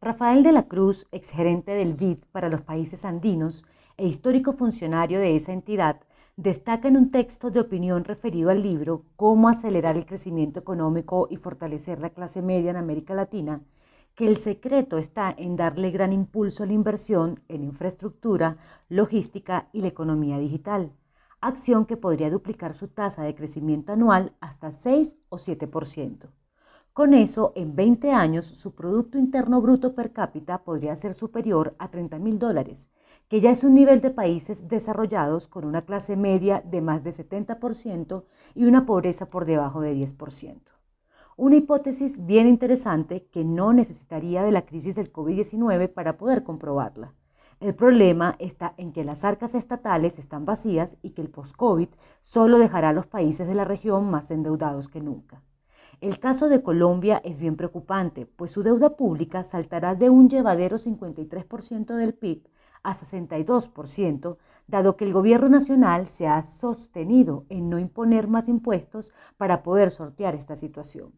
Rafael de la Cruz, exgerente del BID para los países andinos e histórico funcionario de esa entidad, destaca en un texto de opinión referido al libro Cómo acelerar el crecimiento económico y fortalecer la clase media en América Latina, que el secreto está en darle gran impulso a la inversión en infraestructura, logística y la economía digital, acción que podría duplicar su tasa de crecimiento anual hasta 6 o 7%. Con eso, en 20 años, su Producto Interno Bruto per cápita podría ser superior a 30 mil dólares, que ya es un nivel de países desarrollados con una clase media de más de 70% y una pobreza por debajo de 10%. Una hipótesis bien interesante que no necesitaría de la crisis del COVID-19 para poder comprobarla. El problema está en que las arcas estatales están vacías y que el post-COVID solo dejará a los países de la región más endeudados que nunca. El caso de Colombia es bien preocupante, pues su deuda pública saltará de un llevadero 53% del PIB a 62%, dado que el gobierno nacional se ha sostenido en no imponer más impuestos para poder sortear esta situación.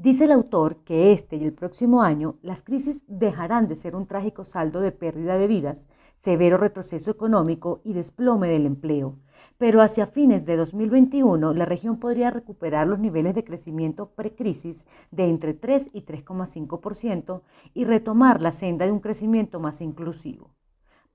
Dice el autor que este y el próximo año las crisis dejarán de ser un trágico saldo de pérdida de vidas, severo retroceso económico y desplome del empleo, pero hacia fines de 2021 la región podría recuperar los niveles de crecimiento precrisis de entre 3 y 3,5% y retomar la senda de un crecimiento más inclusivo.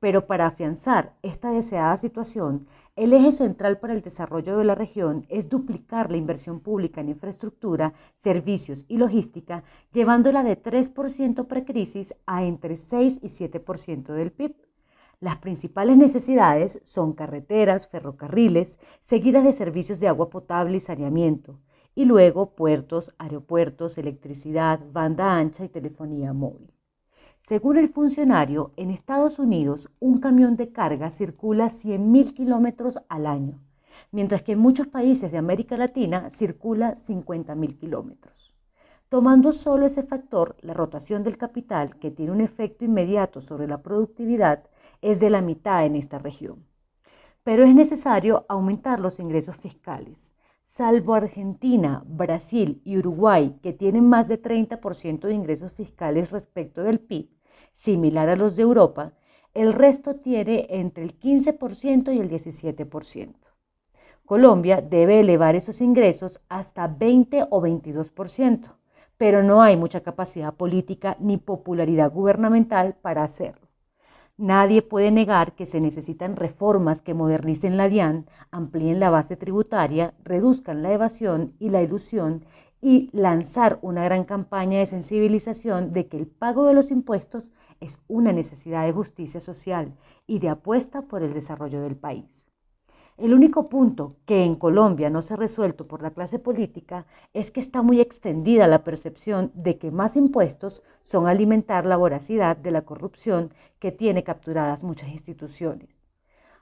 Pero para afianzar esta deseada situación, el eje central para el desarrollo de la región es duplicar la inversión pública en infraestructura, servicios y logística, llevándola de 3% precrisis a entre 6 y 7% del PIB. Las principales necesidades son carreteras, ferrocarriles, seguidas de servicios de agua potable y saneamiento, y luego puertos, aeropuertos, electricidad, banda ancha y telefonía móvil. Según el funcionario, en Estados Unidos un camión de carga circula 100.000 kilómetros al año, mientras que en muchos países de América Latina circula 50.000 kilómetros. Tomando solo ese factor, la rotación del capital, que tiene un efecto inmediato sobre la productividad, es de la mitad en esta región. Pero es necesario aumentar los ingresos fiscales. Salvo Argentina, Brasil y Uruguay, que tienen más de 30% de ingresos fiscales respecto del PIB, similar a los de Europa, el resto tiene entre el 15% y el 17%. Colombia debe elevar esos ingresos hasta 20 o 22%, pero no hay mucha capacidad política ni popularidad gubernamental para hacerlo. Nadie puede negar que se necesitan reformas que modernicen la DIAN, amplíen la base tributaria, reduzcan la evasión y la ilusión y lanzar una gran campaña de sensibilización de que el pago de los impuestos es una necesidad de justicia social y de apuesta por el desarrollo del país. El único punto que en Colombia no se ha resuelto por la clase política es que está muy extendida la percepción de que más impuestos son alimentar la voracidad de la corrupción que tiene capturadas muchas instituciones.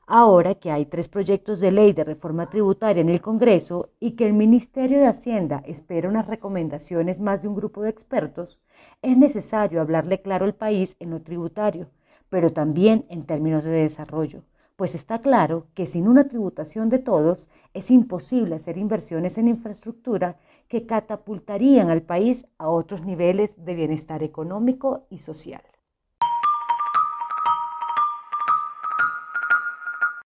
Ahora que hay tres proyectos de ley de reforma tributaria en el Congreso y que el Ministerio de Hacienda espera unas recomendaciones más de un grupo de expertos, es necesario hablarle claro al país en lo tributario, pero también en términos de desarrollo pues está claro que sin una tributación de todos es imposible hacer inversiones en infraestructura que catapultarían al país a otros niveles de bienestar económico y social.